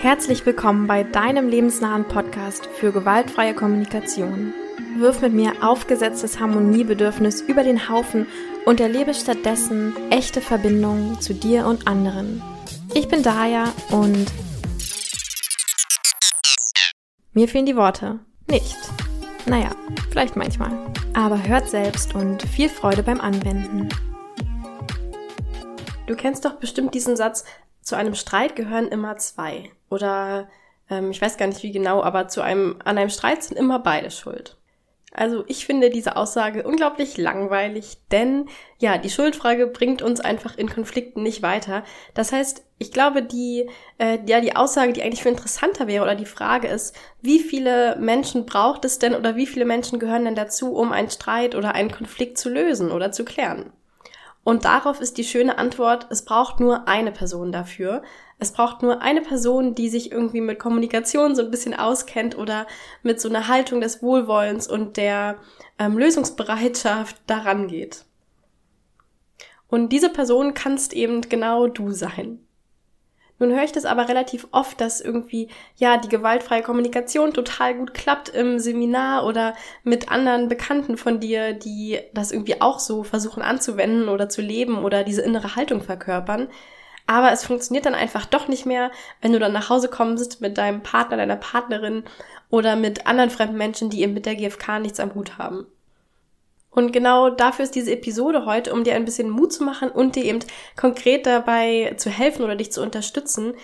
Herzlich willkommen bei deinem lebensnahen Podcast für gewaltfreie Kommunikation. Wirf mit mir aufgesetztes Harmoniebedürfnis über den Haufen und erlebe stattdessen echte Verbindungen zu dir und anderen. Ich bin Daya und mir fehlen die Worte. Nicht. Naja, vielleicht manchmal. Aber hört selbst und viel Freude beim Anwenden. Du kennst doch bestimmt diesen Satz, zu einem Streit gehören immer zwei. Oder ähm, ich weiß gar nicht wie genau, aber zu einem, an einem Streit sind immer beide schuld. Also ich finde diese Aussage unglaublich langweilig, denn ja, die Schuldfrage bringt uns einfach in Konflikten nicht weiter. Das heißt, ich glaube, die, äh, ja, die Aussage, die eigentlich viel interessanter wäre oder die Frage ist, wie viele Menschen braucht es denn oder wie viele Menschen gehören denn dazu, um einen Streit oder einen Konflikt zu lösen oder zu klären? Und darauf ist die schöne Antwort, es braucht nur eine Person dafür. Es braucht nur eine Person, die sich irgendwie mit Kommunikation so ein bisschen auskennt oder mit so einer Haltung des Wohlwollens und der ähm, Lösungsbereitschaft daran geht. Und diese Person kannst eben genau du sein. Nun höre ich das aber relativ oft, dass irgendwie, ja, die gewaltfreie Kommunikation total gut klappt im Seminar oder mit anderen Bekannten von dir, die das irgendwie auch so versuchen anzuwenden oder zu leben oder diese innere Haltung verkörpern. Aber es funktioniert dann einfach doch nicht mehr, wenn du dann nach Hause kommst mit deinem Partner, deiner Partnerin oder mit anderen fremden Menschen, die eben mit der GfK nichts am Hut haben. Und genau dafür ist diese Episode heute, um dir ein bisschen Mut zu machen und dir eben konkret dabei zu helfen oder dich zu unterstützen,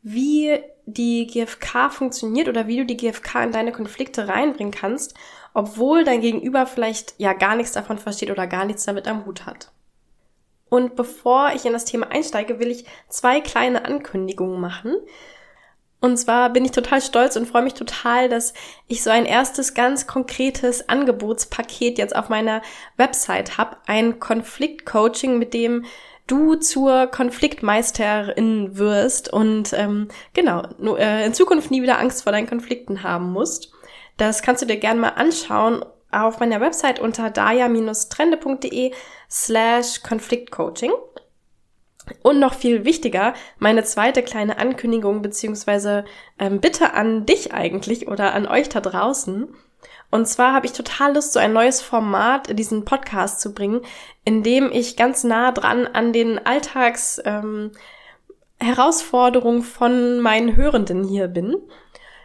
wie die GfK funktioniert oder wie du die GfK in deine Konflikte reinbringen kannst, obwohl dein Gegenüber vielleicht ja gar nichts davon versteht oder gar nichts damit am Hut hat. Und bevor ich in das Thema einsteige, will ich zwei kleine Ankündigungen machen. Und zwar bin ich total stolz und freue mich total, dass ich so ein erstes ganz konkretes Angebotspaket jetzt auf meiner Website habe. Ein Konfliktcoaching, mit dem du zur Konfliktmeisterin wirst und ähm, genau, äh, in Zukunft nie wieder Angst vor deinen Konflikten haben musst. Das kannst du dir gerne mal anschauen auf meiner Website unter daya-trende.de slash Konfliktcoaching. Und noch viel wichtiger, meine zweite kleine Ankündigung beziehungsweise ähm, Bitte an dich eigentlich oder an euch da draußen. Und zwar habe ich total Lust, so ein neues Format in diesen Podcast zu bringen, in dem ich ganz nah dran an den Alltags ähm, Herausforderungen von meinen Hörenden hier bin.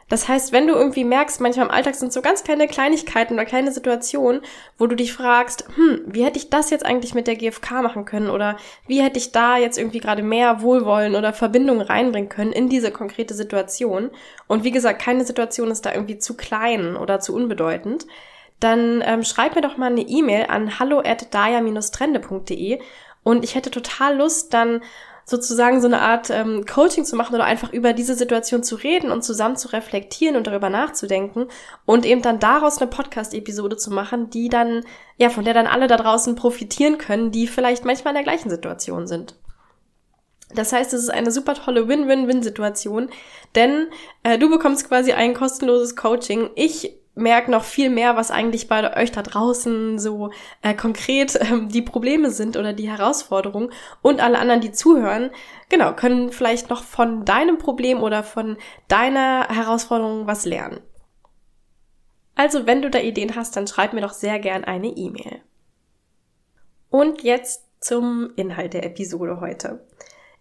Das heißt, wenn du irgendwie merkst, manchmal im Alltag sind so ganz kleine Kleinigkeiten oder kleine Situationen, wo du dich fragst, hm, wie hätte ich das jetzt eigentlich mit der GfK machen können oder wie hätte ich da jetzt irgendwie gerade mehr Wohlwollen oder Verbindung reinbringen können in diese konkrete Situation. Und wie gesagt, keine Situation ist da irgendwie zu klein oder zu unbedeutend. Dann ähm, schreib mir doch mal eine E-Mail an hallo at trendede und ich hätte total Lust, dann sozusagen so eine Art ähm, Coaching zu machen oder einfach über diese Situation zu reden und zusammen zu reflektieren und darüber nachzudenken und eben dann daraus eine Podcast-Episode zu machen, die dann, ja, von der dann alle da draußen profitieren können, die vielleicht manchmal in der gleichen Situation sind. Das heißt, es ist eine super tolle Win-Win-Win-Situation, denn äh, du bekommst quasi ein kostenloses Coaching. Ich merke noch viel mehr, was eigentlich bei euch da draußen so äh, konkret ähm, die Probleme sind oder die Herausforderungen. Und alle anderen, die zuhören, genau, können vielleicht noch von deinem Problem oder von deiner Herausforderung was lernen. Also, wenn du da Ideen hast, dann schreib mir doch sehr gern eine E-Mail. Und jetzt zum Inhalt der Episode heute.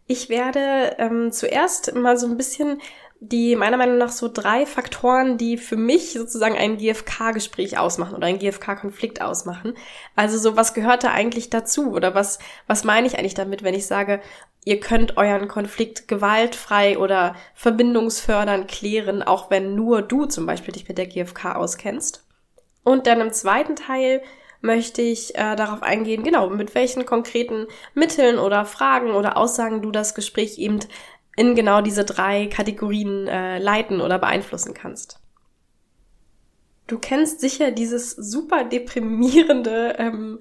Ich werde ähm, zuerst mal so ein bisschen die meiner Meinung nach so drei Faktoren, die für mich sozusagen ein GFK-Gespräch ausmachen oder ein GFK-Konflikt ausmachen. Also so, was gehört da eigentlich dazu oder was, was meine ich eigentlich damit, wenn ich sage, ihr könnt euren Konflikt gewaltfrei oder verbindungsfördernd klären, auch wenn nur du zum Beispiel dich mit der GFK auskennst. Und dann im zweiten Teil möchte ich äh, darauf eingehen, genau, mit welchen konkreten Mitteln oder Fragen oder Aussagen du das Gespräch eben in genau diese drei Kategorien äh, leiten oder beeinflussen kannst. Du kennst sicher dieses super deprimierende, ähm,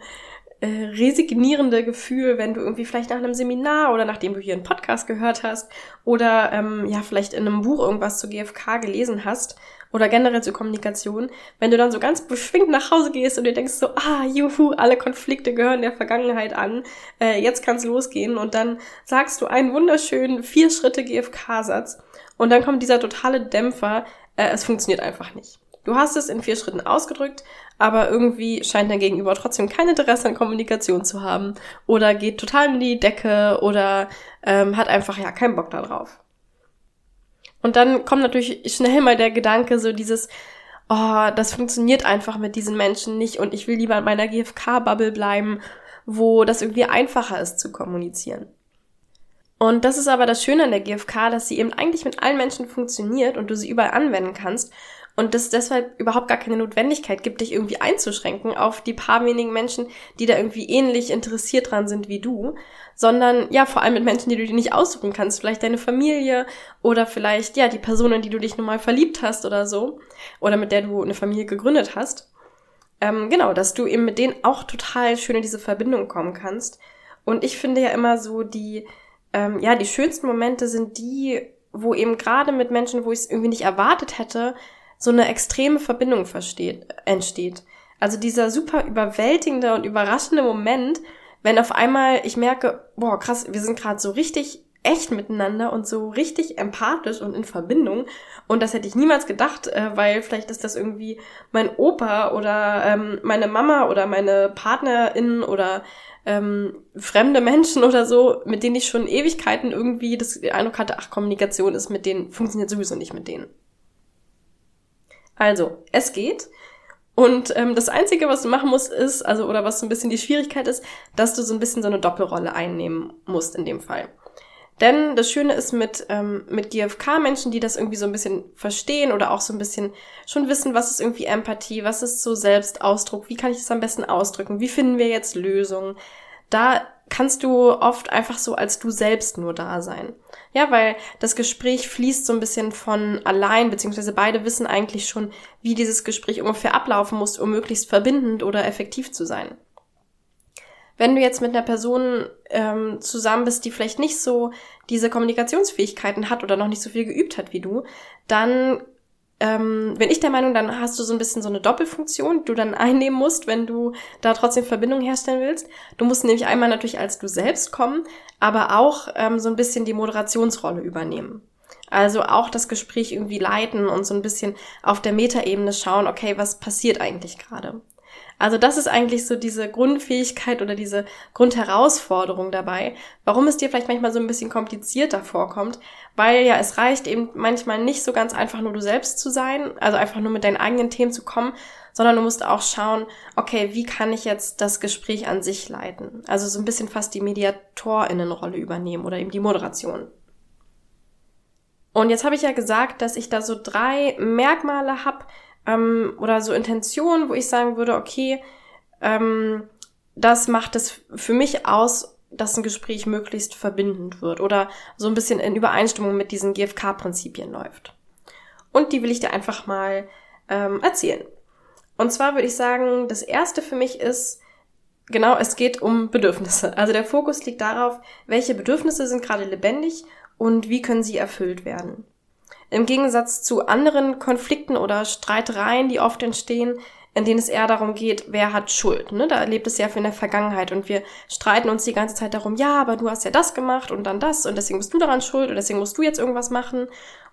äh, resignierende Gefühl, wenn du irgendwie vielleicht nach einem Seminar oder nachdem du hier einen Podcast gehört hast oder ähm, ja vielleicht in einem Buch irgendwas zu GFK gelesen hast oder generell zur Kommunikation, wenn du dann so ganz beschwingt nach Hause gehst und dir denkst so, ah, juhu, alle Konflikte gehören der Vergangenheit an, äh, jetzt kann's losgehen und dann sagst du einen wunderschönen vier Schritte GFK-Satz und dann kommt dieser totale Dämpfer, äh, es funktioniert einfach nicht. Du hast es in vier Schritten ausgedrückt, aber irgendwie scheint dein Gegenüber trotzdem kein Interesse an Kommunikation zu haben oder geht total in die Decke oder ähm, hat einfach ja keinen Bock darauf. Und dann kommt natürlich schnell mal der Gedanke, so dieses, oh, das funktioniert einfach mit diesen Menschen nicht und ich will lieber in meiner GFK-Bubble bleiben, wo das irgendwie einfacher ist zu kommunizieren. Und das ist aber das Schöne an der GFK, dass sie eben eigentlich mit allen Menschen funktioniert und du sie überall anwenden kannst und es deshalb überhaupt gar keine Notwendigkeit gibt, dich irgendwie einzuschränken auf die paar wenigen Menschen, die da irgendwie ähnlich interessiert dran sind wie du, sondern ja, vor allem mit Menschen, die du dir nicht aussuchen kannst, vielleicht deine Familie oder vielleicht ja, die Person, in die du dich nun mal verliebt hast oder so oder mit der du eine Familie gegründet hast. Ähm, genau, dass du eben mit denen auch total schön in diese Verbindung kommen kannst. Und ich finde ja immer so die ähm, ja, die schönsten Momente sind die, wo eben gerade mit Menschen, wo ich es irgendwie nicht erwartet hätte, so eine extreme Verbindung versteht, entsteht. Also dieser super überwältigende und überraschende Moment, wenn auf einmal ich merke, boah, krass, wir sind gerade so richtig echt miteinander und so richtig empathisch und in Verbindung. Und das hätte ich niemals gedacht, äh, weil vielleicht ist das irgendwie mein Opa oder ähm, meine Mama oder meine Partnerin oder ähm, fremde Menschen oder so, mit denen ich schon Ewigkeiten irgendwie das Eindruck hatte, ach, Kommunikation ist mit denen, funktioniert sowieso nicht mit denen. Also, es geht. Und ähm, das Einzige, was du machen musst, ist, also, oder was so ein bisschen die Schwierigkeit ist, dass du so ein bisschen so eine Doppelrolle einnehmen musst in dem Fall. Denn das Schöne ist mit, ähm, mit GFK-Menschen, die das irgendwie so ein bisschen verstehen oder auch so ein bisschen schon wissen, was ist irgendwie Empathie, was ist so Selbstausdruck, wie kann ich das am besten ausdrücken, wie finden wir jetzt Lösungen. Da kannst du oft einfach so als du selbst nur da sein. Ja, weil das Gespräch fließt so ein bisschen von allein, beziehungsweise beide wissen eigentlich schon, wie dieses Gespräch ungefähr ablaufen muss, um möglichst verbindend oder effektiv zu sein. Wenn du jetzt mit einer Person ähm, zusammen bist, die vielleicht nicht so diese Kommunikationsfähigkeiten hat oder noch nicht so viel geübt hat wie du, dann ähm, bin ich der Meinung, dann hast du so ein bisschen so eine Doppelfunktion, die du dann einnehmen musst, wenn du da trotzdem Verbindung herstellen willst. Du musst nämlich einmal natürlich als du selbst kommen, aber auch ähm, so ein bisschen die Moderationsrolle übernehmen. Also auch das Gespräch irgendwie leiten und so ein bisschen auf der Metaebene schauen, okay, was passiert eigentlich gerade? Also das ist eigentlich so diese Grundfähigkeit oder diese Grundherausforderung dabei, warum es dir vielleicht manchmal so ein bisschen komplizierter vorkommt, weil ja es reicht eben manchmal nicht so ganz einfach nur du selbst zu sein, also einfach nur mit deinen eigenen Themen zu kommen, sondern du musst auch schauen, okay, wie kann ich jetzt das Gespräch an sich leiten? Also so ein bisschen fast die Mediatorinnenrolle übernehmen oder eben die Moderation. Und jetzt habe ich ja gesagt, dass ich da so drei Merkmale habe, ähm, oder so Intentionen, wo ich sagen würde, okay, ähm, das macht es für mich aus, dass ein Gespräch möglichst verbindend wird oder so ein bisschen in Übereinstimmung mit diesen GFK-Prinzipien läuft. Und die will ich dir einfach mal ähm, erzählen. Und zwar würde ich sagen, das erste für mich ist, genau, es geht um Bedürfnisse. Also der Fokus liegt darauf, welche Bedürfnisse sind gerade lebendig und wie können sie erfüllt werden. Im Gegensatz zu anderen Konflikten oder Streitereien, die oft entstehen, in denen es eher darum geht, wer hat Schuld. Ne? Da lebt es ja für in der Vergangenheit und wir streiten uns die ganze Zeit darum, ja, aber du hast ja das gemacht und dann das und deswegen bist du daran schuld und deswegen musst du jetzt irgendwas machen.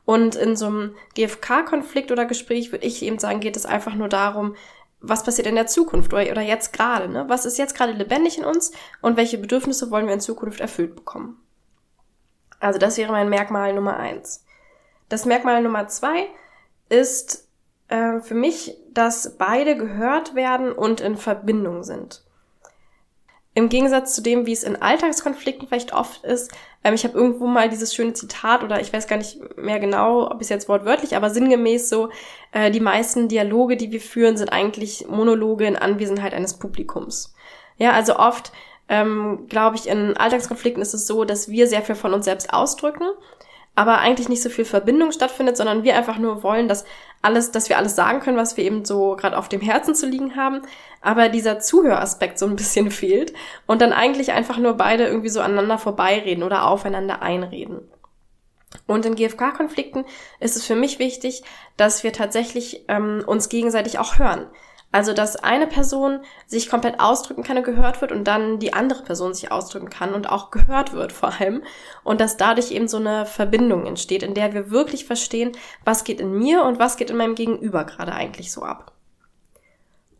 Und in so einem GFK-Konflikt oder Gespräch würde ich eben sagen, geht es einfach nur darum, was passiert in der Zukunft oder, oder jetzt gerade. Ne? Was ist jetzt gerade lebendig in uns und welche Bedürfnisse wollen wir in Zukunft erfüllt bekommen? Also das wäre mein Merkmal Nummer eins. Das Merkmal Nummer zwei ist äh, für mich, dass beide gehört werden und in Verbindung sind. Im Gegensatz zu dem, wie es in Alltagskonflikten vielleicht oft ist, ähm, ich habe irgendwo mal dieses schöne Zitat oder ich weiß gar nicht mehr genau, ob es jetzt wortwörtlich, aber sinngemäß so, äh, die meisten Dialoge, die wir führen, sind eigentlich Monologe in Anwesenheit eines Publikums. Ja, also oft ähm, glaube ich, in Alltagskonflikten ist es so, dass wir sehr viel von uns selbst ausdrücken aber eigentlich nicht so viel Verbindung stattfindet, sondern wir einfach nur wollen, dass alles, dass wir alles sagen können, was wir eben so gerade auf dem Herzen zu liegen haben, aber dieser Zuhöraspekt so ein bisschen fehlt und dann eigentlich einfach nur beide irgendwie so aneinander vorbeireden oder aufeinander einreden. Und in GFK-Konflikten ist es für mich wichtig, dass wir tatsächlich ähm, uns gegenseitig auch hören. Also, dass eine Person sich komplett ausdrücken kann und gehört wird und dann die andere Person sich ausdrücken kann und auch gehört wird vor allem. Und dass dadurch eben so eine Verbindung entsteht, in der wir wirklich verstehen, was geht in mir und was geht in meinem Gegenüber gerade eigentlich so ab.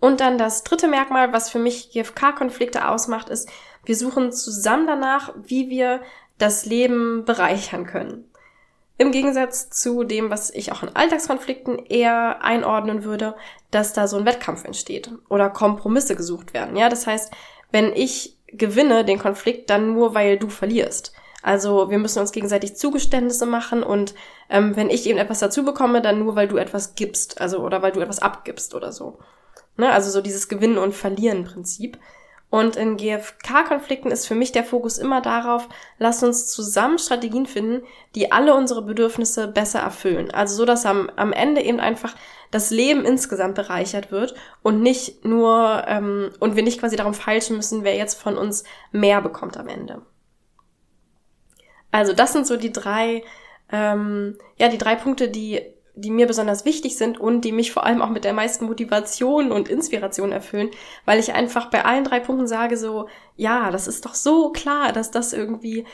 Und dann das dritte Merkmal, was für mich GFK-Konflikte ausmacht, ist, wir suchen zusammen danach, wie wir das Leben bereichern können. Im Gegensatz zu dem, was ich auch in Alltagskonflikten eher einordnen würde, dass da so ein Wettkampf entsteht oder Kompromisse gesucht werden. Ja, das heißt, wenn ich gewinne den Konflikt, dann nur weil du verlierst. Also wir müssen uns gegenseitig Zugeständnisse machen und ähm, wenn ich eben etwas dazu bekomme, dann nur weil du etwas gibst, also oder weil du etwas abgibst oder so. Ne? Also so dieses Gewinnen und Verlieren Prinzip. Und in GFK-Konflikten ist für mich der Fokus immer darauf, lass uns zusammen Strategien finden, die alle unsere Bedürfnisse besser erfüllen. Also so, dass am, am Ende eben einfach das Leben insgesamt bereichert wird und nicht nur, ähm, und wir nicht quasi darum feilschen müssen, wer jetzt von uns mehr bekommt am Ende. Also das sind so die drei, ähm, ja, die drei Punkte, die die mir besonders wichtig sind und die mich vor allem auch mit der meisten Motivation und Inspiration erfüllen, weil ich einfach bei allen drei Punkten sage so, ja, das ist doch so klar, dass das irgendwie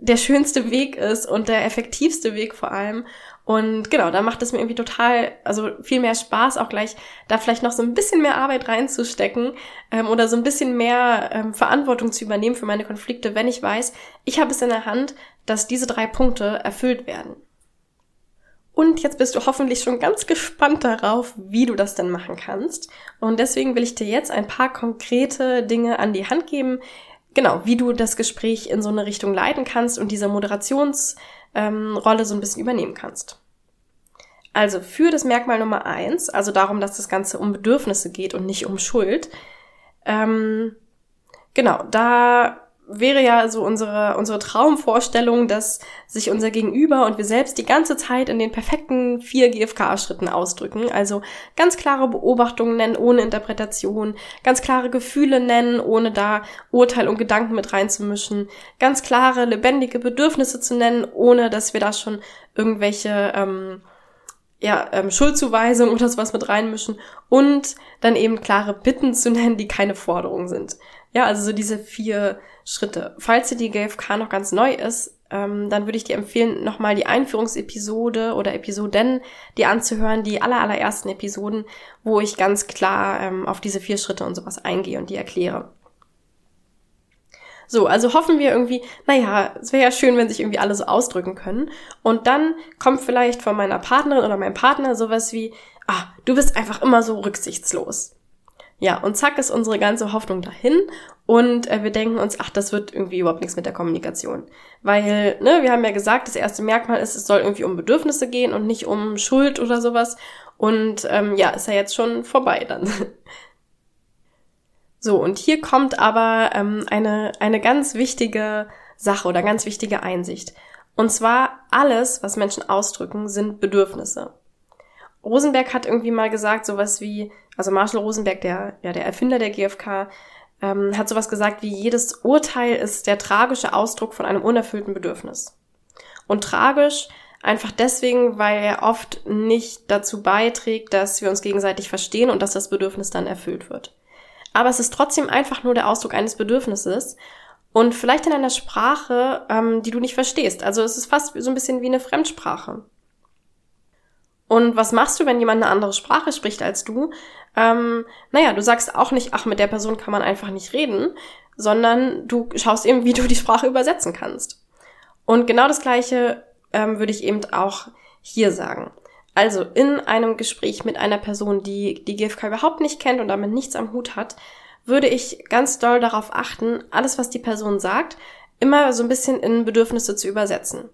der schönste Weg ist und der effektivste Weg vor allem. Und genau, da macht es mir irgendwie total, also viel mehr Spaß, auch gleich da vielleicht noch so ein bisschen mehr Arbeit reinzustecken ähm, oder so ein bisschen mehr ähm, Verantwortung zu übernehmen für meine Konflikte, wenn ich weiß, ich habe es in der Hand, dass diese drei Punkte erfüllt werden. Und jetzt bist du hoffentlich schon ganz gespannt darauf, wie du das denn machen kannst. Und deswegen will ich dir jetzt ein paar konkrete Dinge an die Hand geben, genau, wie du das Gespräch in so eine Richtung leiten kannst und diese Moderationsrolle ähm, so ein bisschen übernehmen kannst. Also für das Merkmal Nummer eins, also darum, dass das Ganze um Bedürfnisse geht und nicht um Schuld, ähm, genau, da wäre ja so unsere, unsere Traumvorstellung, dass sich unser Gegenüber und wir selbst die ganze Zeit in den perfekten vier GFK-Schritten ausdrücken. Also ganz klare Beobachtungen nennen, ohne Interpretation, ganz klare Gefühle nennen, ohne da Urteil und Gedanken mit reinzumischen, ganz klare, lebendige Bedürfnisse zu nennen, ohne dass wir da schon irgendwelche ähm, ja, ähm, Schuldzuweisung oder sowas mit reinmischen und dann eben klare Bitten zu nennen, die keine Forderungen sind. Ja, also so diese vier Schritte. Falls dir die GFK noch ganz neu ist, ähm, dann würde ich dir empfehlen, nochmal die Einführungsepisode oder Episoden, die anzuhören, die aller, allerersten Episoden, wo ich ganz klar ähm, auf diese vier Schritte und sowas eingehe und die erkläre. So, also hoffen wir irgendwie, naja, es wäre ja schön, wenn sich irgendwie alle so ausdrücken können. Und dann kommt vielleicht von meiner Partnerin oder meinem Partner sowas wie, ah, du bist einfach immer so rücksichtslos. Ja, und zack ist unsere ganze Hoffnung dahin und äh, wir denken uns, ach, das wird irgendwie überhaupt nichts mit der Kommunikation. Weil, ne, wir haben ja gesagt, das erste Merkmal ist, es soll irgendwie um Bedürfnisse gehen und nicht um Schuld oder sowas. Und ähm, ja, ist ja jetzt schon vorbei dann. so, und hier kommt aber ähm, eine, eine ganz wichtige Sache oder ganz wichtige Einsicht. Und zwar alles, was Menschen ausdrücken, sind Bedürfnisse. Rosenberg hat irgendwie mal gesagt, sowas wie, also Marshall Rosenberg, der, ja, der Erfinder der GfK, ähm, hat sowas gesagt wie, jedes Urteil ist der tragische Ausdruck von einem unerfüllten Bedürfnis. Und tragisch einfach deswegen, weil er oft nicht dazu beiträgt, dass wir uns gegenseitig verstehen und dass das Bedürfnis dann erfüllt wird. Aber es ist trotzdem einfach nur der Ausdruck eines Bedürfnisses und vielleicht in einer Sprache, ähm, die du nicht verstehst. Also es ist fast so ein bisschen wie eine Fremdsprache. Und was machst du, wenn jemand eine andere Sprache spricht als du? Ähm, naja, du sagst auch nicht, ach, mit der Person kann man einfach nicht reden, sondern du schaust eben, wie du die Sprache übersetzen kannst. Und genau das Gleiche ähm, würde ich eben auch hier sagen. Also in einem Gespräch mit einer Person, die die GFK überhaupt nicht kennt und damit nichts am Hut hat, würde ich ganz doll darauf achten, alles, was die Person sagt, immer so ein bisschen in Bedürfnisse zu übersetzen.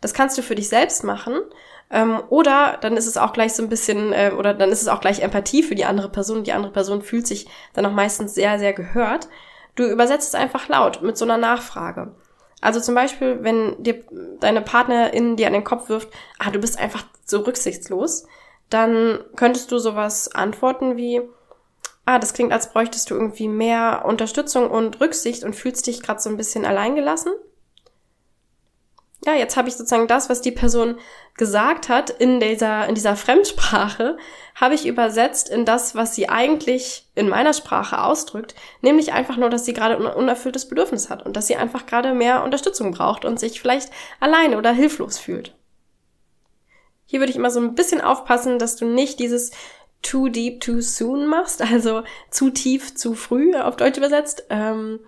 Das kannst du für dich selbst machen ähm, oder dann ist es auch gleich so ein bisschen, äh, oder dann ist es auch gleich Empathie für die andere Person. Die andere Person fühlt sich dann auch meistens sehr, sehr gehört. Du übersetzt es einfach laut mit so einer Nachfrage. Also zum Beispiel, wenn dir deine Partnerin dir an den Kopf wirft, ah, du bist einfach so rücksichtslos, dann könntest du sowas antworten wie, ah, das klingt, als bräuchtest du irgendwie mehr Unterstützung und Rücksicht und fühlst dich gerade so ein bisschen alleingelassen. Ja, jetzt habe ich sozusagen das, was die Person gesagt hat in dieser, in dieser Fremdsprache, habe ich übersetzt in das, was sie eigentlich in meiner Sprache ausdrückt, nämlich einfach nur, dass sie gerade ein unerfülltes Bedürfnis hat und dass sie einfach gerade mehr Unterstützung braucht und sich vielleicht alleine oder hilflos fühlt. Hier würde ich immer so ein bisschen aufpassen, dass du nicht dieses too deep, too soon machst, also zu tief, zu früh auf Deutsch übersetzt. Ähm,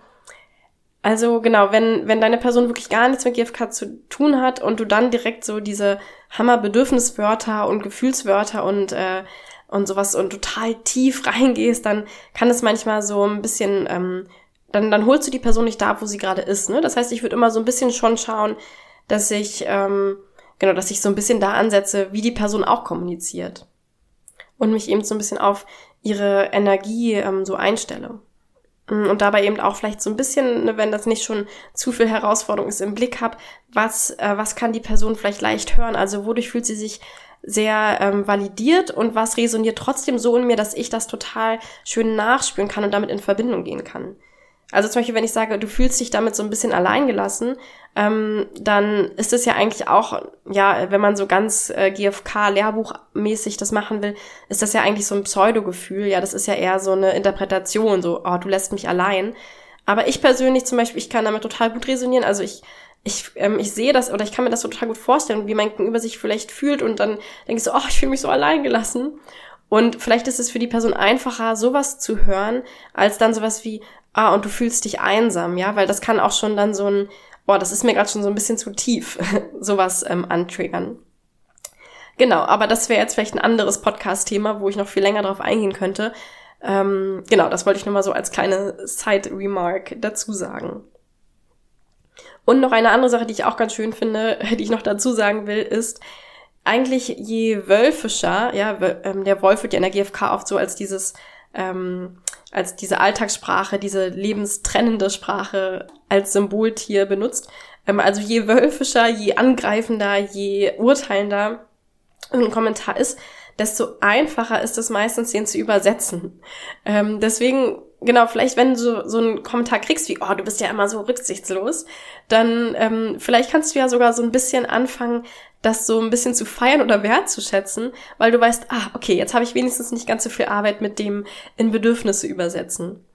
also genau, wenn, wenn deine Person wirklich gar nichts mit GFK zu tun hat und du dann direkt so diese Hammer-Bedürfniswörter und Gefühlswörter und, äh, und sowas und total tief reingehst, dann kann es manchmal so ein bisschen, ähm, dann, dann holst du die Person nicht da, wo sie gerade ist. Ne? Das heißt, ich würde immer so ein bisschen schon schauen, dass ich, ähm, genau, dass ich so ein bisschen da ansetze, wie die Person auch kommuniziert. Und mich eben so ein bisschen auf ihre Energie ähm, so einstelle. Mm, und dabei eben auch vielleicht so ein bisschen, ne, wenn das nicht schon zu viel Herausforderung ist, im Blick habe, was, äh, was kann die Person vielleicht leicht hören? Also wodurch fühlt sie sich sehr ähm, validiert und was resoniert trotzdem so in mir, dass ich das total schön nachspüren kann und damit in Verbindung gehen kann. Also zum Beispiel, wenn ich sage, du fühlst dich damit so ein bisschen alleingelassen, ähm, dann ist es ja eigentlich auch, ja, wenn man so ganz äh, GFK-Lehrbuchmäßig das machen will, ist das ja eigentlich so ein Pseudo-Gefühl. Ja, das ist ja eher so eine Interpretation, so, oh, du lässt mich allein. Aber ich persönlich zum Beispiel, ich kann damit total gut resonieren. Also ich, ich, ähm, ich sehe das oder ich kann mir das total gut vorstellen, wie mein Gegenüber sich vielleicht fühlt und dann denke ich so, oh, ich fühle mich so allein gelassen. Und vielleicht ist es für die Person einfacher, sowas zu hören, als dann sowas wie, ah, und du fühlst dich einsam, ja, weil das kann auch schon dann so ein, boah, das ist mir gerade schon so ein bisschen zu tief, sowas ähm, antriggern. Genau, aber das wäre jetzt vielleicht ein anderes Podcast-Thema, wo ich noch viel länger drauf eingehen könnte. Ähm, genau, das wollte ich nur mal so als kleine Side-Remark dazu sagen. Und noch eine andere Sache, die ich auch ganz schön finde, die ich noch dazu sagen will, ist, eigentlich je wölfischer, ja, ähm, der Wolf wird ja in der GfK oft so als dieses ähm, als diese Alltagssprache, diese lebenstrennende Sprache als Symboltier benutzt. Ähm, also je wölfischer, je angreifender, je urteilender ein Kommentar ist, desto einfacher ist es meistens, den zu übersetzen. Ähm, deswegen, genau, vielleicht wenn du so einen Kommentar kriegst wie, oh, du bist ja immer so rücksichtslos, dann ähm, vielleicht kannst du ja sogar so ein bisschen anfangen, das so ein bisschen zu feiern oder wertzuschätzen, weil du weißt, ah, okay, jetzt habe ich wenigstens nicht ganz so viel Arbeit mit dem in Bedürfnisse übersetzen.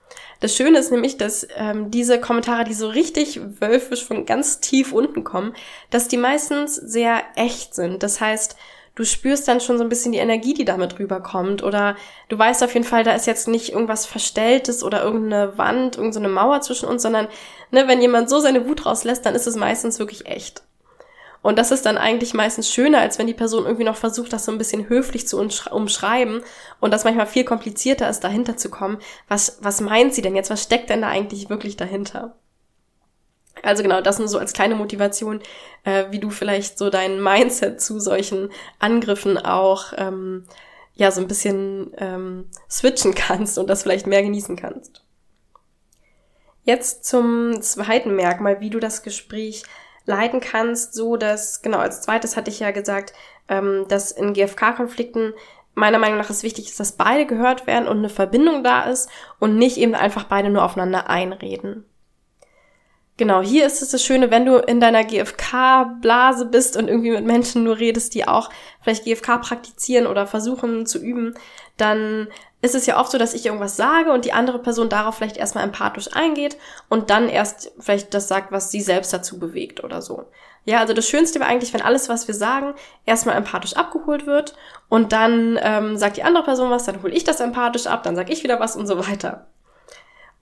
Das Schöne ist nämlich, dass ähm, diese Kommentare, die so richtig wölfisch von ganz tief unten kommen, dass die meistens sehr echt sind. Das heißt, du spürst dann schon so ein bisschen die Energie, die damit rüberkommt. Oder du weißt auf jeden Fall, da ist jetzt nicht irgendwas Verstelltes oder irgendeine Wand, irgendeine Mauer zwischen uns, sondern ne, wenn jemand so seine Wut rauslässt, dann ist es meistens wirklich echt. Und das ist dann eigentlich meistens schöner, als wenn die Person irgendwie noch versucht, das so ein bisschen höflich zu umschreiben und das manchmal viel komplizierter ist, dahinter zu kommen. Was, was meint sie denn jetzt? Was steckt denn da eigentlich wirklich dahinter? Also genau, das nur so als kleine Motivation, äh, wie du vielleicht so dein Mindset zu solchen Angriffen auch ähm, ja so ein bisschen ähm, switchen kannst und das vielleicht mehr genießen kannst. Jetzt zum zweiten Merkmal, wie du das Gespräch leiten kannst, so dass, genau, als zweites hatte ich ja gesagt, ähm, dass in GFK-Konflikten meiner Meinung nach es wichtig ist, dass beide gehört werden und eine Verbindung da ist und nicht eben einfach beide nur aufeinander einreden. Genau, hier ist es das Schöne, wenn du in deiner GFK-Blase bist und irgendwie mit Menschen nur redest, die auch vielleicht GFK praktizieren oder versuchen zu üben, dann ist es ja oft so, dass ich irgendwas sage und die andere Person darauf vielleicht erstmal empathisch eingeht und dann erst vielleicht das sagt, was sie selbst dazu bewegt oder so. Ja, also das Schönste wäre eigentlich, wenn alles, was wir sagen, erstmal empathisch abgeholt wird und dann ähm, sagt die andere Person was, dann hole ich das empathisch ab, dann sage ich wieder was und so weiter.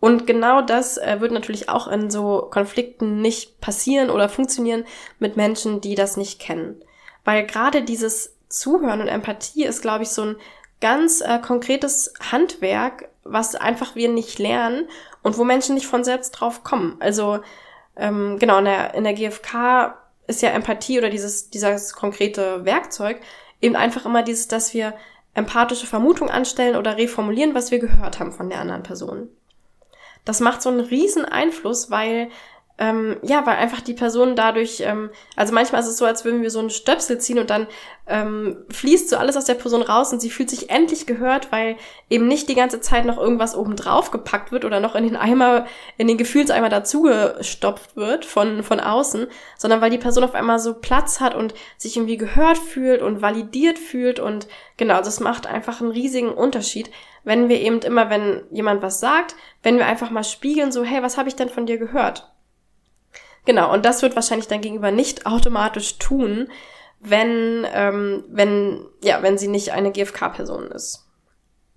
Und genau das äh, wird natürlich auch in so Konflikten nicht passieren oder funktionieren mit Menschen, die das nicht kennen. Weil gerade dieses Zuhören und Empathie ist, glaube ich, so ein ganz äh, konkretes Handwerk, was einfach wir nicht lernen und wo Menschen nicht von selbst drauf kommen. Also ähm, genau, in der, in der GfK ist ja Empathie oder dieses, dieses konkrete Werkzeug eben einfach immer dieses, dass wir empathische Vermutungen anstellen oder reformulieren, was wir gehört haben von der anderen Person. Das macht so einen riesen Einfluss, weil ähm, ja, weil einfach die Person dadurch, ähm, also manchmal ist es so, als würden wir so einen Stöpsel ziehen und dann ähm, fließt so alles aus der Person raus und sie fühlt sich endlich gehört, weil eben nicht die ganze Zeit noch irgendwas oben drauf gepackt wird oder noch in den Eimer, in den Gefühlseimer dazugestopft wird von, von außen, sondern weil die Person auf einmal so Platz hat und sich irgendwie gehört fühlt und validiert fühlt und genau, das macht einfach einen riesigen Unterschied, wenn wir eben immer, wenn jemand was sagt, wenn wir einfach mal spiegeln, so, hey, was habe ich denn von dir gehört? Genau, und das wird wahrscheinlich dein Gegenüber nicht automatisch tun, wenn, ähm, wenn, ja, wenn sie nicht eine GFK-Person ist.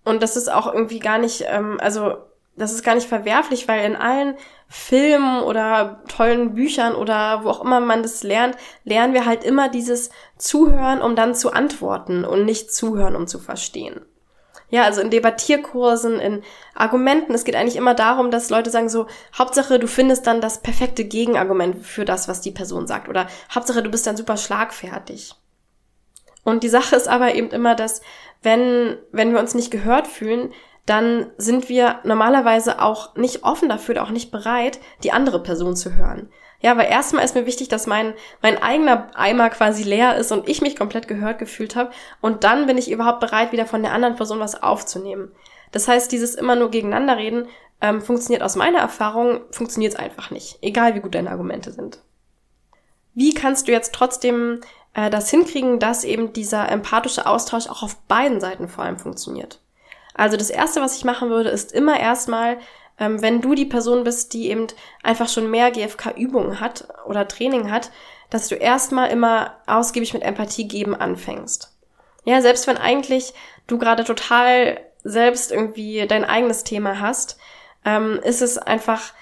Und das ist auch irgendwie gar nicht, ähm, also das ist gar nicht verwerflich, weil in allen Filmen oder tollen Büchern oder wo auch immer man das lernt, lernen wir halt immer dieses Zuhören, um dann zu antworten und nicht zuhören, um zu verstehen. Ja, also in Debattierkursen, in Argumenten. Es geht eigentlich immer darum, dass Leute sagen so, Hauptsache du findest dann das perfekte Gegenargument für das, was die Person sagt. Oder Hauptsache du bist dann super schlagfertig. Und die Sache ist aber eben immer, dass wenn, wenn wir uns nicht gehört fühlen, dann sind wir normalerweise auch nicht offen dafür, auch nicht bereit, die andere Person zu hören. Ja, weil erstmal ist mir wichtig, dass mein, mein eigener Eimer quasi leer ist und ich mich komplett gehört gefühlt habe. Und dann bin ich überhaupt bereit, wieder von der anderen Person was aufzunehmen. Das heißt, dieses immer nur gegeneinander reden ähm, funktioniert aus meiner Erfahrung, funktioniert es einfach nicht. Egal wie gut deine Argumente sind. Wie kannst du jetzt trotzdem äh, das hinkriegen, dass eben dieser empathische Austausch auch auf beiden Seiten vor allem funktioniert? Also das erste, was ich machen würde, ist immer erstmal ähm, wenn du die Person bist, die eben einfach schon mehr GFK-Übungen hat oder Training hat, dass du erstmal immer ausgiebig mit Empathie geben anfängst. Ja, selbst wenn eigentlich du gerade total selbst irgendwie dein eigenes Thema hast, ähm, ist es einfach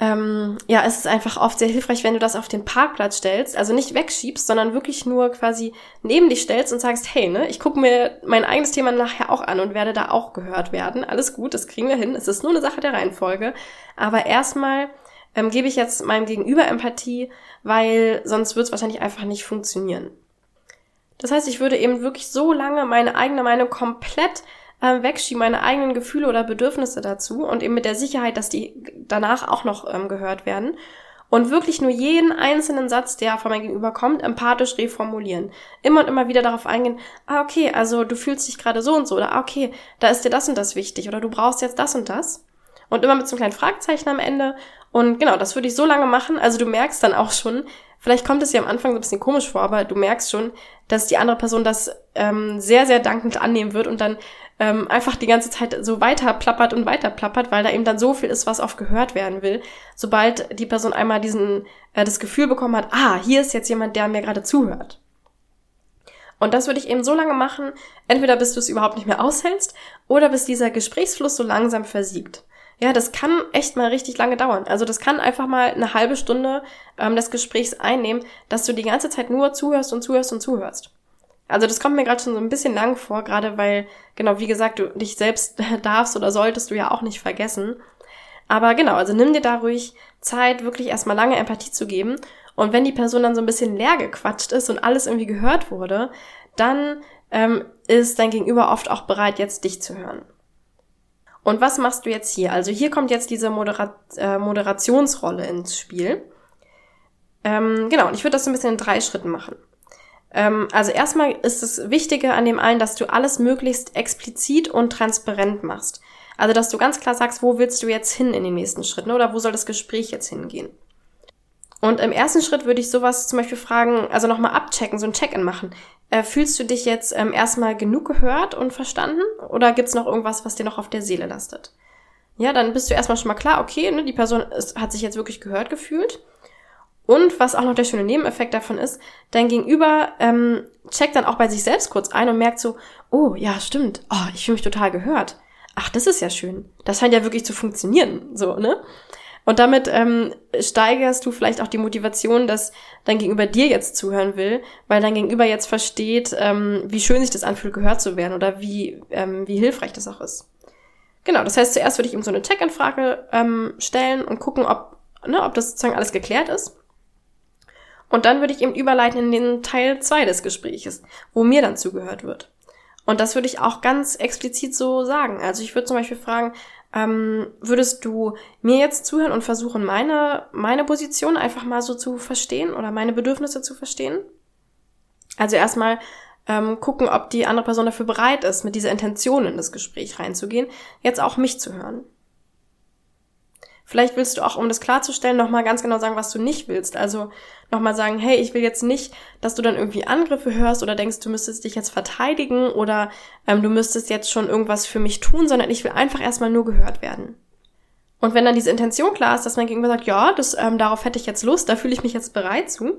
ähm, ja, es ist einfach oft sehr hilfreich, wenn du das auf den Parkplatz stellst, also nicht wegschiebst, sondern wirklich nur quasi neben dich stellst und sagst, hey, ne, ich gucke mir mein eigenes Thema nachher auch an und werde da auch gehört werden. Alles gut, das kriegen wir hin. Es ist nur eine Sache der Reihenfolge. Aber erstmal ähm, gebe ich jetzt meinem Gegenüber Empathie, weil sonst wird es wahrscheinlich einfach nicht funktionieren. Das heißt, ich würde eben wirklich so lange meine eigene Meinung komplett ähm, wegschiebe meine eigenen Gefühle oder Bedürfnisse dazu und eben mit der Sicherheit, dass die danach auch noch ähm, gehört werden. Und wirklich nur jeden einzelnen Satz, der von meinem Gegenüber kommt, empathisch reformulieren. Immer und immer wieder darauf eingehen, ah, okay, also du fühlst dich gerade so und so, oder ah, okay, da ist dir das und das wichtig, oder du brauchst jetzt das und das. Und immer mit so einem kleinen Fragezeichen am Ende. Und genau, das würde ich so lange machen. Also du merkst dann auch schon, vielleicht kommt es dir am Anfang so ein bisschen komisch vor, aber du merkst schon, dass die andere Person das ähm, sehr, sehr dankend annehmen wird und dann ähm, einfach die ganze Zeit so weiter plappert und weiter plappert, weil da eben dann so viel ist, was oft gehört werden will. Sobald die Person einmal diesen, äh, das Gefühl bekommen hat, ah, hier ist jetzt jemand, der mir gerade zuhört. Und das würde ich eben so lange machen, entweder bis du es überhaupt nicht mehr aushältst oder bis dieser Gesprächsfluss so langsam versiegt. Ja, das kann echt mal richtig lange dauern. Also das kann einfach mal eine halbe Stunde ähm, des Gesprächs einnehmen, dass du die ganze Zeit nur zuhörst und zuhörst und zuhörst. Also das kommt mir gerade schon so ein bisschen lang vor, gerade weil, genau, wie gesagt, du dich selbst darfst oder solltest du ja auch nicht vergessen. Aber genau, also nimm dir da ruhig Zeit, wirklich erstmal lange Empathie zu geben. Und wenn die Person dann so ein bisschen leer gequatscht ist und alles irgendwie gehört wurde, dann ähm, ist dein Gegenüber oft auch bereit, jetzt dich zu hören. Und was machst du jetzt hier? Also hier kommt jetzt diese Modera äh, Moderationsrolle ins Spiel. Ähm, genau, und ich würde das so ein bisschen in drei Schritten machen. Ähm, also erstmal ist das Wichtige an dem allen, dass du alles möglichst explizit und transparent machst. Also, dass du ganz klar sagst, wo willst du jetzt hin in den nächsten Schritten oder wo soll das Gespräch jetzt hingehen? Und im ersten Schritt würde ich sowas zum Beispiel fragen, also nochmal abchecken, so ein Check-in machen. Äh, fühlst du dich jetzt ähm, erstmal genug gehört und verstanden? Oder gibt's noch irgendwas, was dir noch auf der Seele lastet? Ja, dann bist du erstmal schon mal klar, okay, ne, die Person ist, hat sich jetzt wirklich gehört gefühlt. Und was auch noch der schöne Nebeneffekt davon ist, dein Gegenüber ähm, checkt dann auch bei sich selbst kurz ein und merkt so, oh ja, stimmt, oh, ich fühle mich total gehört. Ach, das ist ja schön. Das scheint ja wirklich zu funktionieren, so, ne? Und damit ähm, steigerst du vielleicht auch die Motivation, dass dein Gegenüber dir jetzt zuhören will, weil dein Gegenüber jetzt versteht, ähm, wie schön sich das anfühlt, gehört zu werden oder wie, ähm, wie hilfreich das auch ist. Genau, das heißt, zuerst würde ich ihm so eine Check-in-Frage ähm, stellen und gucken, ob, ne, ob das sozusagen alles geklärt ist. Und dann würde ich eben überleiten in den Teil 2 des Gespräches, wo mir dann zugehört wird. Und das würde ich auch ganz explizit so sagen. Also ich würde zum Beispiel fragen, ähm, würdest du mir jetzt zuhören und versuchen, meine, meine Position einfach mal so zu verstehen oder meine Bedürfnisse zu verstehen? Also erstmal ähm, gucken, ob die andere Person dafür bereit ist, mit dieser Intention in das Gespräch reinzugehen, jetzt auch mich zu hören. Vielleicht willst du auch, um das klarzustellen, nochmal ganz genau sagen, was du nicht willst. Also nochmal sagen, hey, ich will jetzt nicht, dass du dann irgendwie Angriffe hörst oder denkst, du müsstest dich jetzt verteidigen oder ähm, du müsstest jetzt schon irgendwas für mich tun, sondern ich will einfach erstmal nur gehört werden. Und wenn dann diese Intention klar ist, dass mein Gegenüber sagt, ja, das, ähm, darauf hätte ich jetzt Lust, da fühle ich mich jetzt bereit zu,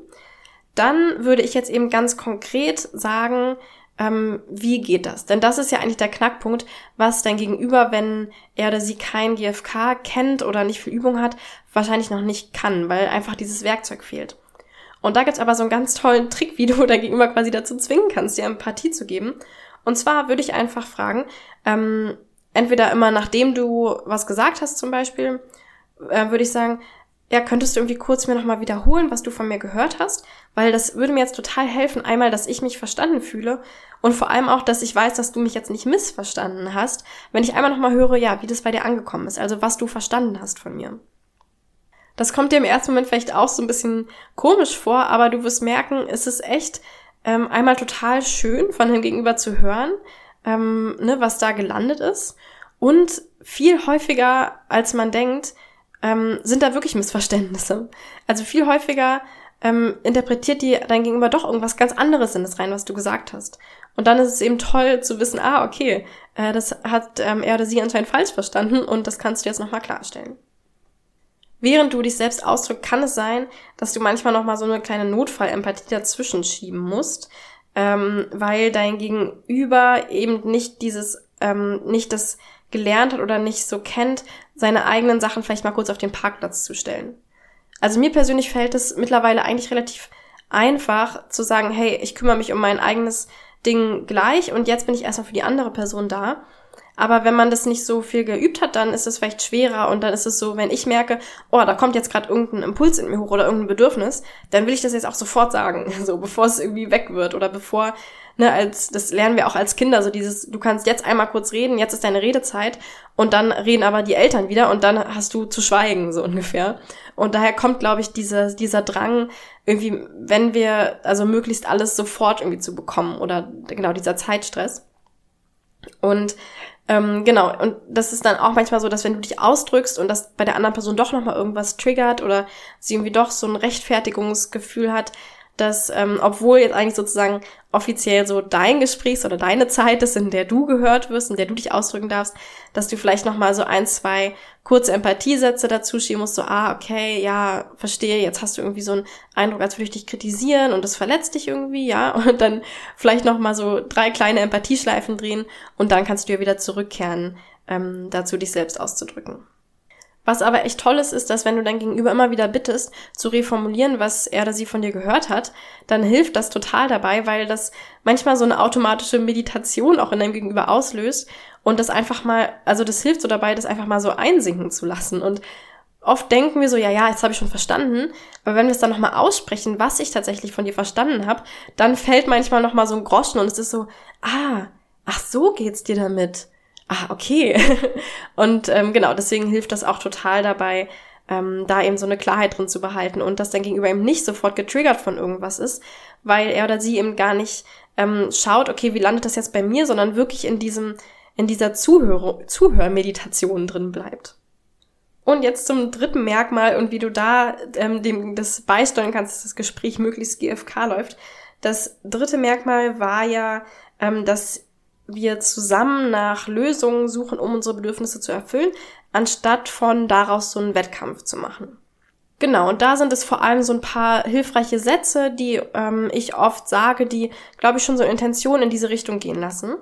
dann würde ich jetzt eben ganz konkret sagen, ähm, wie geht das? Denn das ist ja eigentlich der Knackpunkt, was dein Gegenüber, wenn er oder sie kein GFK kennt oder nicht viel Übung hat, wahrscheinlich noch nicht kann, weil einfach dieses Werkzeug fehlt. Und da gibt's aber so einen ganz tollen Trick, wie du dein Gegenüber quasi dazu zwingen kannst, dir Empathie zu geben. Und zwar würde ich einfach fragen, ähm, entweder immer nachdem du was gesagt hast zum Beispiel, äh, würde ich sagen, ja, könntest du irgendwie kurz mir nochmal wiederholen, was du von mir gehört hast? Weil das würde mir jetzt total helfen. Einmal, dass ich mich verstanden fühle und vor allem auch, dass ich weiß, dass du mich jetzt nicht missverstanden hast, wenn ich einmal nochmal höre, ja, wie das bei dir angekommen ist, also was du verstanden hast von mir. Das kommt dir im ersten Moment vielleicht auch so ein bisschen komisch vor, aber du wirst merken, es ist echt ähm, einmal total schön von dem Gegenüber zu hören, ähm, ne, was da gelandet ist und viel häufiger, als man denkt, ähm, sind da wirklich Missverständnisse. Also viel häufiger ähm, interpretiert die dein Gegenüber doch irgendwas ganz anderes in das rein, was du gesagt hast. Und dann ist es eben toll zu wissen, ah, okay, äh, das hat ähm, er oder sie anscheinend falsch verstanden und das kannst du jetzt nochmal klarstellen. Während du dich selbst ausdrückst, kann es sein, dass du manchmal nochmal so eine kleine Notfallempathie dazwischen schieben musst, ähm, weil dein Gegenüber eben nicht dieses, ähm, nicht das gelernt hat oder nicht so kennt, seine eigenen Sachen vielleicht mal kurz auf den Parkplatz zu stellen. Also mir persönlich fällt es mittlerweile eigentlich relativ einfach zu sagen, hey, ich kümmere mich um mein eigenes Ding gleich und jetzt bin ich erstmal für die andere Person da. Aber wenn man das nicht so viel geübt hat, dann ist es vielleicht schwerer und dann ist es so, wenn ich merke, oh, da kommt jetzt gerade irgendein Impuls in mir hoch oder irgendein Bedürfnis, dann will ich das jetzt auch sofort sagen, so bevor es irgendwie weg wird oder bevor ne, als, das lernen wir auch als Kinder, so dieses, du kannst jetzt einmal kurz reden, jetzt ist deine Redezeit und dann reden aber die Eltern wieder und dann hast du zu schweigen, so ungefähr. Und daher kommt, glaube ich, dieser, dieser Drang, irgendwie, wenn wir, also möglichst alles sofort irgendwie zu bekommen oder genau dieser Zeitstress. Und ähm, genau, und das ist dann auch manchmal so, dass wenn du dich ausdrückst und das bei der anderen Person doch nochmal irgendwas triggert oder sie irgendwie doch so ein Rechtfertigungsgefühl hat, dass ähm, obwohl jetzt eigentlich sozusagen offiziell so dein Gesprächs- oder deine Zeit ist, in der du gehört wirst, in der du dich ausdrücken darfst, dass du vielleicht noch mal so ein, zwei kurze Empathiesätze dazu schieben musst, so, ah, okay, ja, verstehe, jetzt hast du irgendwie so einen Eindruck, als würde ich dich kritisieren und das verletzt dich irgendwie, ja, und dann vielleicht noch mal so drei kleine Empathieschleifen drehen und dann kannst du ja wieder zurückkehren, ähm, dazu dich selbst auszudrücken. Was aber echt toll ist, ist, dass wenn du dein Gegenüber immer wieder bittest, zu reformulieren, was er oder sie von dir gehört hat, dann hilft das total dabei, weil das manchmal so eine automatische Meditation auch in deinem Gegenüber auslöst und das einfach mal, also das hilft so dabei, das einfach mal so einsinken zu lassen. Und Oft denken wir so, ja, ja, jetzt habe ich schon verstanden, aber wenn wir es dann nochmal aussprechen, was ich tatsächlich von dir verstanden habe, dann fällt manchmal nochmal so ein Groschen und es ist so, ah, ach so geht's dir damit ah, okay. und ähm, genau, deswegen hilft das auch total dabei, ähm, da eben so eine Klarheit drin zu behalten und dass dein Gegenüber eben nicht sofort getriggert von irgendwas ist, weil er oder sie eben gar nicht ähm, schaut, okay, wie landet das jetzt bei mir, sondern wirklich in diesem, in dieser Zuhör Zuhörmeditation drin bleibt. Und jetzt zum dritten Merkmal und wie du da ähm, dem das beisteuern kannst, dass das Gespräch möglichst GFK läuft. Das dritte Merkmal war ja, ähm, dass wir zusammen nach Lösungen suchen, um unsere Bedürfnisse zu erfüllen, anstatt von daraus so einen Wettkampf zu machen. Genau, und da sind es vor allem so ein paar hilfreiche Sätze, die ähm, ich oft sage, die, glaube ich, schon so Intentionen in diese Richtung gehen lassen.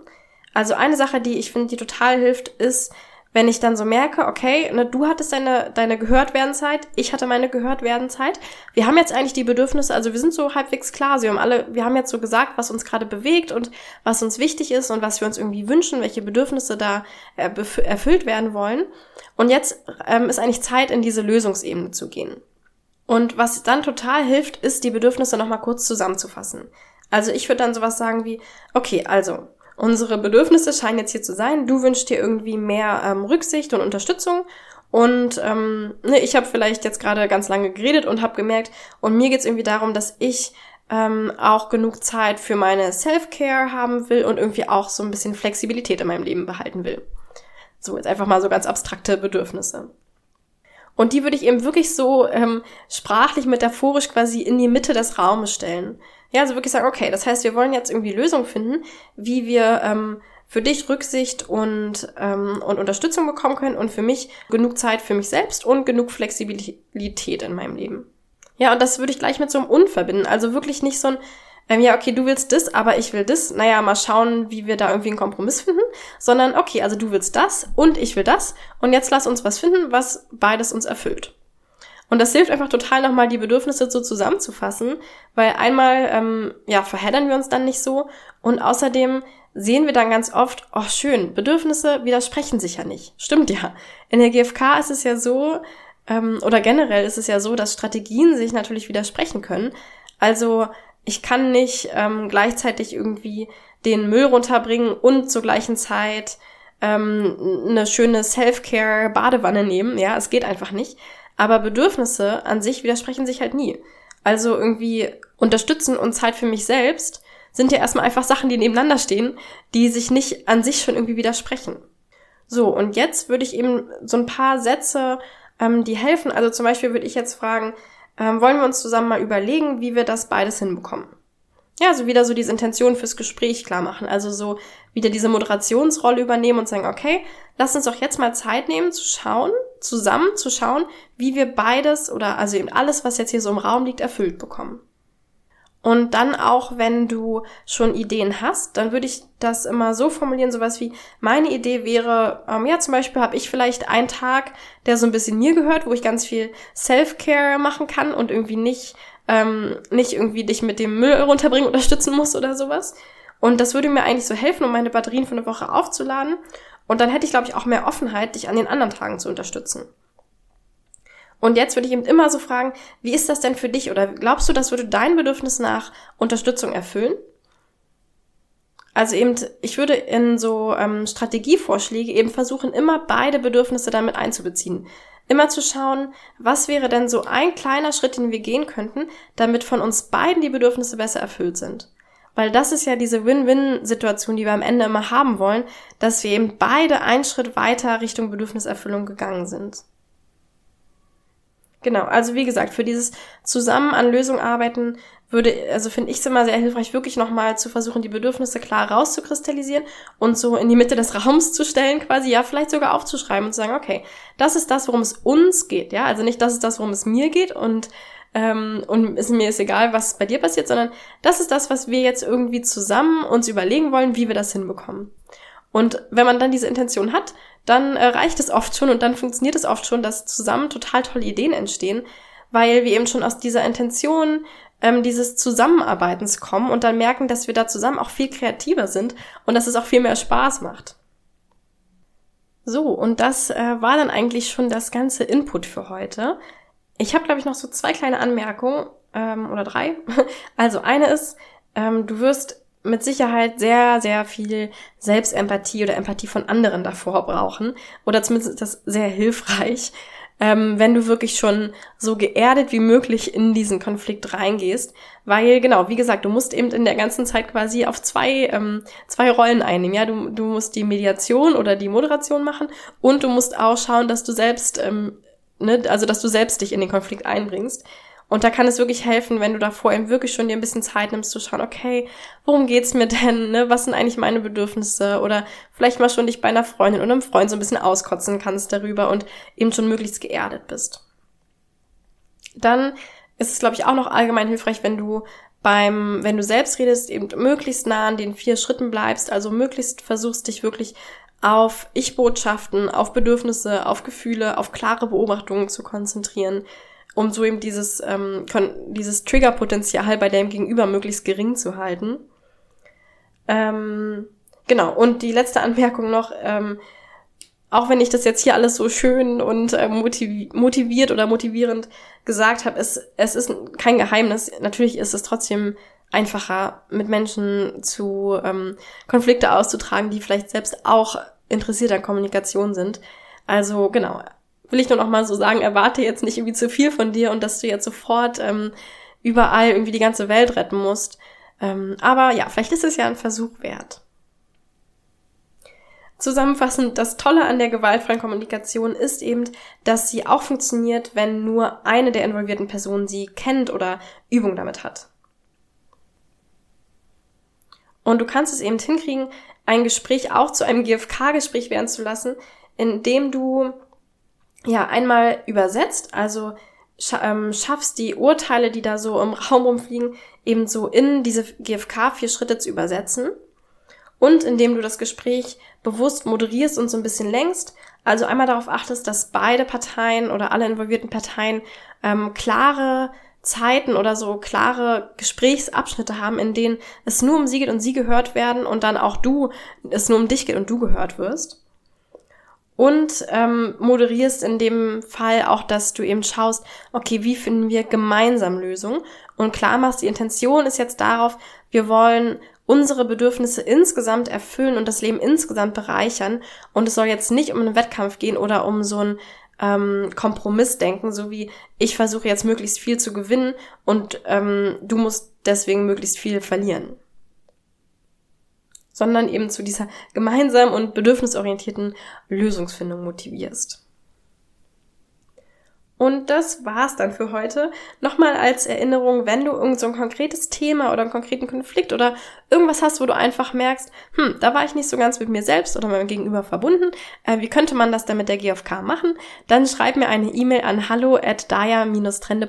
Also eine Sache, die ich finde, die total hilft, ist, wenn ich dann so merke, okay, ne, du hattest deine, deine Gehörtwerdenzeit, ich hatte meine Gehörtwerdenzeit. Wir haben jetzt eigentlich die Bedürfnisse, also wir sind so halbwegs klar, sie haben alle, wir haben jetzt so gesagt, was uns gerade bewegt und was uns wichtig ist und was wir uns irgendwie wünschen, welche Bedürfnisse da äh, erfüllt werden wollen. Und jetzt ähm, ist eigentlich Zeit, in diese Lösungsebene zu gehen. Und was dann total hilft, ist, die Bedürfnisse nochmal kurz zusammenzufassen. Also ich würde dann sowas sagen wie, okay, also unsere Bedürfnisse scheinen jetzt hier zu sein. Du wünschst dir irgendwie mehr ähm, Rücksicht und Unterstützung. Und ähm, ne, ich habe vielleicht jetzt gerade ganz lange geredet und habe gemerkt, und mir geht's irgendwie darum, dass ich ähm, auch genug Zeit für meine Self-Care haben will und irgendwie auch so ein bisschen Flexibilität in meinem Leben behalten will. So, jetzt einfach mal so ganz abstrakte Bedürfnisse. Und die würde ich eben wirklich so ähm, sprachlich, metaphorisch quasi in die Mitte des Raumes stellen. Ja, also wirklich sagen, okay, das heißt, wir wollen jetzt irgendwie Lösungen finden, wie wir ähm, für dich Rücksicht und, ähm, und Unterstützung bekommen können und für mich genug Zeit für mich selbst und genug Flexibilität in meinem Leben. Ja, und das würde ich gleich mit so einem Und verbinden. Also wirklich nicht so ein, ähm, ja, okay, du willst das, aber ich will das. Naja, mal schauen, wie wir da irgendwie einen Kompromiss finden. Sondern, okay, also du willst das und ich will das. Und jetzt lass uns was finden, was beides uns erfüllt. Und das hilft einfach total nochmal die Bedürfnisse so zusammenzufassen, weil einmal, ähm, ja, verheddern wir uns dann nicht so und außerdem sehen wir dann ganz oft, oh schön, Bedürfnisse widersprechen sich ja nicht. Stimmt ja. In der GfK ist es ja so, ähm, oder generell ist es ja so, dass Strategien sich natürlich widersprechen können. Also ich kann nicht ähm, gleichzeitig irgendwie den Müll runterbringen und zur gleichen Zeit ähm, eine schöne Self-Care-Badewanne nehmen. Ja, es geht einfach nicht. Aber Bedürfnisse an sich widersprechen sich halt nie. Also irgendwie unterstützen und Zeit für mich selbst sind ja erstmal einfach Sachen, die nebeneinander stehen, die sich nicht an sich schon irgendwie widersprechen. So, und jetzt würde ich eben so ein paar Sätze ähm, die helfen. Also zum Beispiel würde ich jetzt fragen, ähm, wollen wir uns zusammen mal überlegen, wie wir das beides hinbekommen? Ja, also wieder so diese Intention fürs Gespräch klar machen. Also so wieder diese Moderationsrolle übernehmen und sagen, okay, lass uns doch jetzt mal Zeit nehmen zu schauen, zusammen zu schauen, wie wir beides oder also eben alles, was jetzt hier so im Raum liegt, erfüllt bekommen. Und dann auch, wenn du schon Ideen hast, dann würde ich das immer so formulieren, sowas wie, meine Idee wäre, ähm, ja, zum Beispiel habe ich vielleicht einen Tag, der so ein bisschen mir gehört, wo ich ganz viel Self-Care machen kann und irgendwie nicht, ähm, nicht irgendwie dich mit dem Müll runterbringen unterstützen muss oder sowas. Und das würde mir eigentlich so helfen, um meine Batterien für eine Woche aufzuladen. Und dann hätte ich, glaube ich, auch mehr Offenheit, dich an den anderen Tagen zu unterstützen. Und jetzt würde ich eben immer so fragen, wie ist das denn für dich? Oder glaubst du, das würde dein Bedürfnis nach Unterstützung erfüllen? Also eben, ich würde in so ähm, Strategievorschläge eben versuchen, immer beide Bedürfnisse damit einzubeziehen. Immer zu schauen, was wäre denn so ein kleiner Schritt, den wir gehen könnten, damit von uns beiden die Bedürfnisse besser erfüllt sind. Weil das ist ja diese Win-Win-Situation, die wir am Ende immer haben wollen, dass wir eben beide einen Schritt weiter Richtung Bedürfniserfüllung gegangen sind. Genau, also wie gesagt, für dieses Zusammen an Lösungen arbeiten würde, also finde ich es immer sehr hilfreich, wirklich nochmal zu versuchen, die Bedürfnisse klar rauszukristallisieren und so in die Mitte des Raums zu stellen, quasi, ja, vielleicht sogar aufzuschreiben und zu sagen, okay, das ist das, worum es uns geht, ja, also nicht das ist das, worum es mir geht und ähm, und ist mir ist egal, was bei dir passiert, sondern das ist das, was wir jetzt irgendwie zusammen uns überlegen wollen, wie wir das hinbekommen. Und wenn man dann diese Intention hat, dann äh, reicht es oft schon und dann funktioniert es oft schon, dass zusammen total tolle Ideen entstehen, weil wir eben schon aus dieser Intention ähm, dieses Zusammenarbeitens kommen und dann merken, dass wir da zusammen auch viel kreativer sind und dass es auch viel mehr Spaß macht. So, und das äh, war dann eigentlich schon das ganze Input für heute. Ich habe, glaube ich, noch so zwei kleine Anmerkungen ähm, oder drei. Also eine ist, ähm, du wirst mit Sicherheit sehr, sehr viel Selbstempathie oder Empathie von anderen davor brauchen. Oder zumindest ist das sehr hilfreich, ähm, wenn du wirklich schon so geerdet wie möglich in diesen Konflikt reingehst. Weil, genau, wie gesagt, du musst eben in der ganzen Zeit quasi auf zwei, ähm, zwei Rollen einnehmen. Ja, du, du musst die Mediation oder die Moderation machen und du musst auch schauen, dass du selbst, ähm, ne, also dass du selbst dich in den Konflikt einbringst. Und da kann es wirklich helfen, wenn du davor eben wirklich schon dir ein bisschen Zeit nimmst zu schauen, okay, worum geht's mir denn? Ne? Was sind eigentlich meine Bedürfnisse? Oder vielleicht mal schon dich bei einer Freundin oder einem Freund so ein bisschen auskotzen kannst darüber und eben schon möglichst geerdet bist. Dann ist es, glaube ich, auch noch allgemein hilfreich, wenn du beim, wenn du selbst redest, eben möglichst nah an den vier Schritten bleibst, also möglichst versuchst dich wirklich auf Ich-Botschaften, auf Bedürfnisse, auf Gefühle, auf klare Beobachtungen zu konzentrieren um so eben dieses, ähm, dieses Triggerpotenzial bei dem Gegenüber möglichst gering zu halten. Ähm, genau, und die letzte Anmerkung noch, ähm, auch wenn ich das jetzt hier alles so schön und äh, motiviert oder motivierend gesagt habe, es, es ist kein Geheimnis. Natürlich ist es trotzdem einfacher, mit Menschen zu ähm, Konflikte auszutragen, die vielleicht selbst auch interessiert an Kommunikation sind. Also genau, will ich nur noch mal so sagen, erwarte jetzt nicht irgendwie zu viel von dir und dass du jetzt sofort ähm, überall irgendwie die ganze Welt retten musst. Ähm, aber ja, vielleicht ist es ja ein Versuch wert. Zusammenfassend, das Tolle an der gewaltfreien Kommunikation ist eben, dass sie auch funktioniert, wenn nur eine der involvierten Personen sie kennt oder Übung damit hat. Und du kannst es eben hinkriegen, ein Gespräch auch zu einem GFK-Gespräch werden zu lassen, indem du ja einmal übersetzt, also ähm, schaffst die Urteile, die da so im Raum rumfliegen, eben so in diese GFK vier Schritte zu übersetzen und indem du das Gespräch bewusst moderierst und so ein bisschen längst. Also einmal darauf achtest, dass beide Parteien oder alle involvierten Parteien ähm, klare Zeiten oder so klare Gesprächsabschnitte haben, in denen es nur um sie geht und sie gehört werden und dann auch du, es nur um dich geht und du gehört wirst. Und ähm, moderierst in dem Fall auch, dass du eben schaust, okay, wie finden wir gemeinsam Lösungen? Und klar machst, die Intention ist jetzt darauf, wir wollen unsere Bedürfnisse insgesamt erfüllen und das Leben insgesamt bereichern. Und es soll jetzt nicht um einen Wettkampf gehen oder um so ein ähm, Kompromissdenken, so wie ich versuche jetzt möglichst viel zu gewinnen und ähm, du musst deswegen möglichst viel verlieren. Sondern eben zu dieser gemeinsamen und bedürfnisorientierten Lösungsfindung motivierst. Und das war's dann für heute. Nochmal als Erinnerung, wenn du irgend so ein konkretes Thema oder einen konkreten Konflikt oder irgendwas hast, wo du einfach merkst, hm, da war ich nicht so ganz mit mir selbst oder meinem Gegenüber verbunden, äh, wie könnte man das dann mit der GFK machen? Dann schreib mir eine E-Mail an hallo at trendede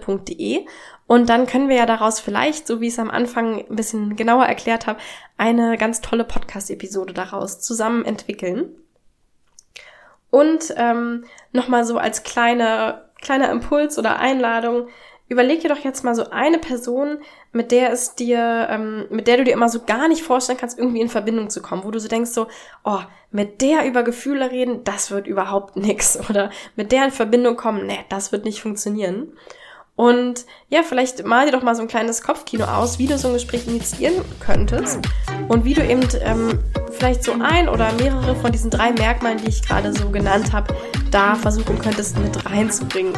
und dann können wir ja daraus vielleicht, so wie ich es am Anfang ein bisschen genauer erklärt habe, eine ganz tolle Podcast-Episode daraus zusammen entwickeln. Und ähm, nochmal so als kleine kleiner Impuls oder Einladung, überleg dir doch jetzt mal so eine Person, mit der es dir, ähm, mit der du dir immer so gar nicht vorstellen kannst, irgendwie in Verbindung zu kommen, wo du so denkst so, oh, mit der über Gefühle reden, das wird überhaupt nix. Oder mit der in Verbindung kommen, nee, das wird nicht funktionieren. Und ja, vielleicht mal dir doch mal so ein kleines Kopfkino aus, wie du so ein Gespräch initiieren könntest und wie du eben ähm, vielleicht so ein oder mehrere von diesen drei Merkmalen, die ich gerade so genannt habe, da versuchen könntest mit reinzubringen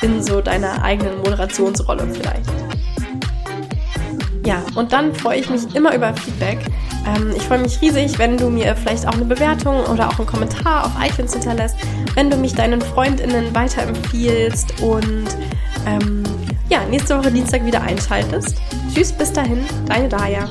in so deiner eigenen Moderationsrolle vielleicht. Ja, und dann freue ich mich immer über Feedback. Ähm, ich freue mich riesig, wenn du mir vielleicht auch eine Bewertung oder auch einen Kommentar auf iTunes hinterlässt, wenn du mich deinen FreundInnen weiterempfiehlst und ähm, ja, nächste Woche Dienstag wieder einschaltest. Tschüss, bis dahin, deine Daya.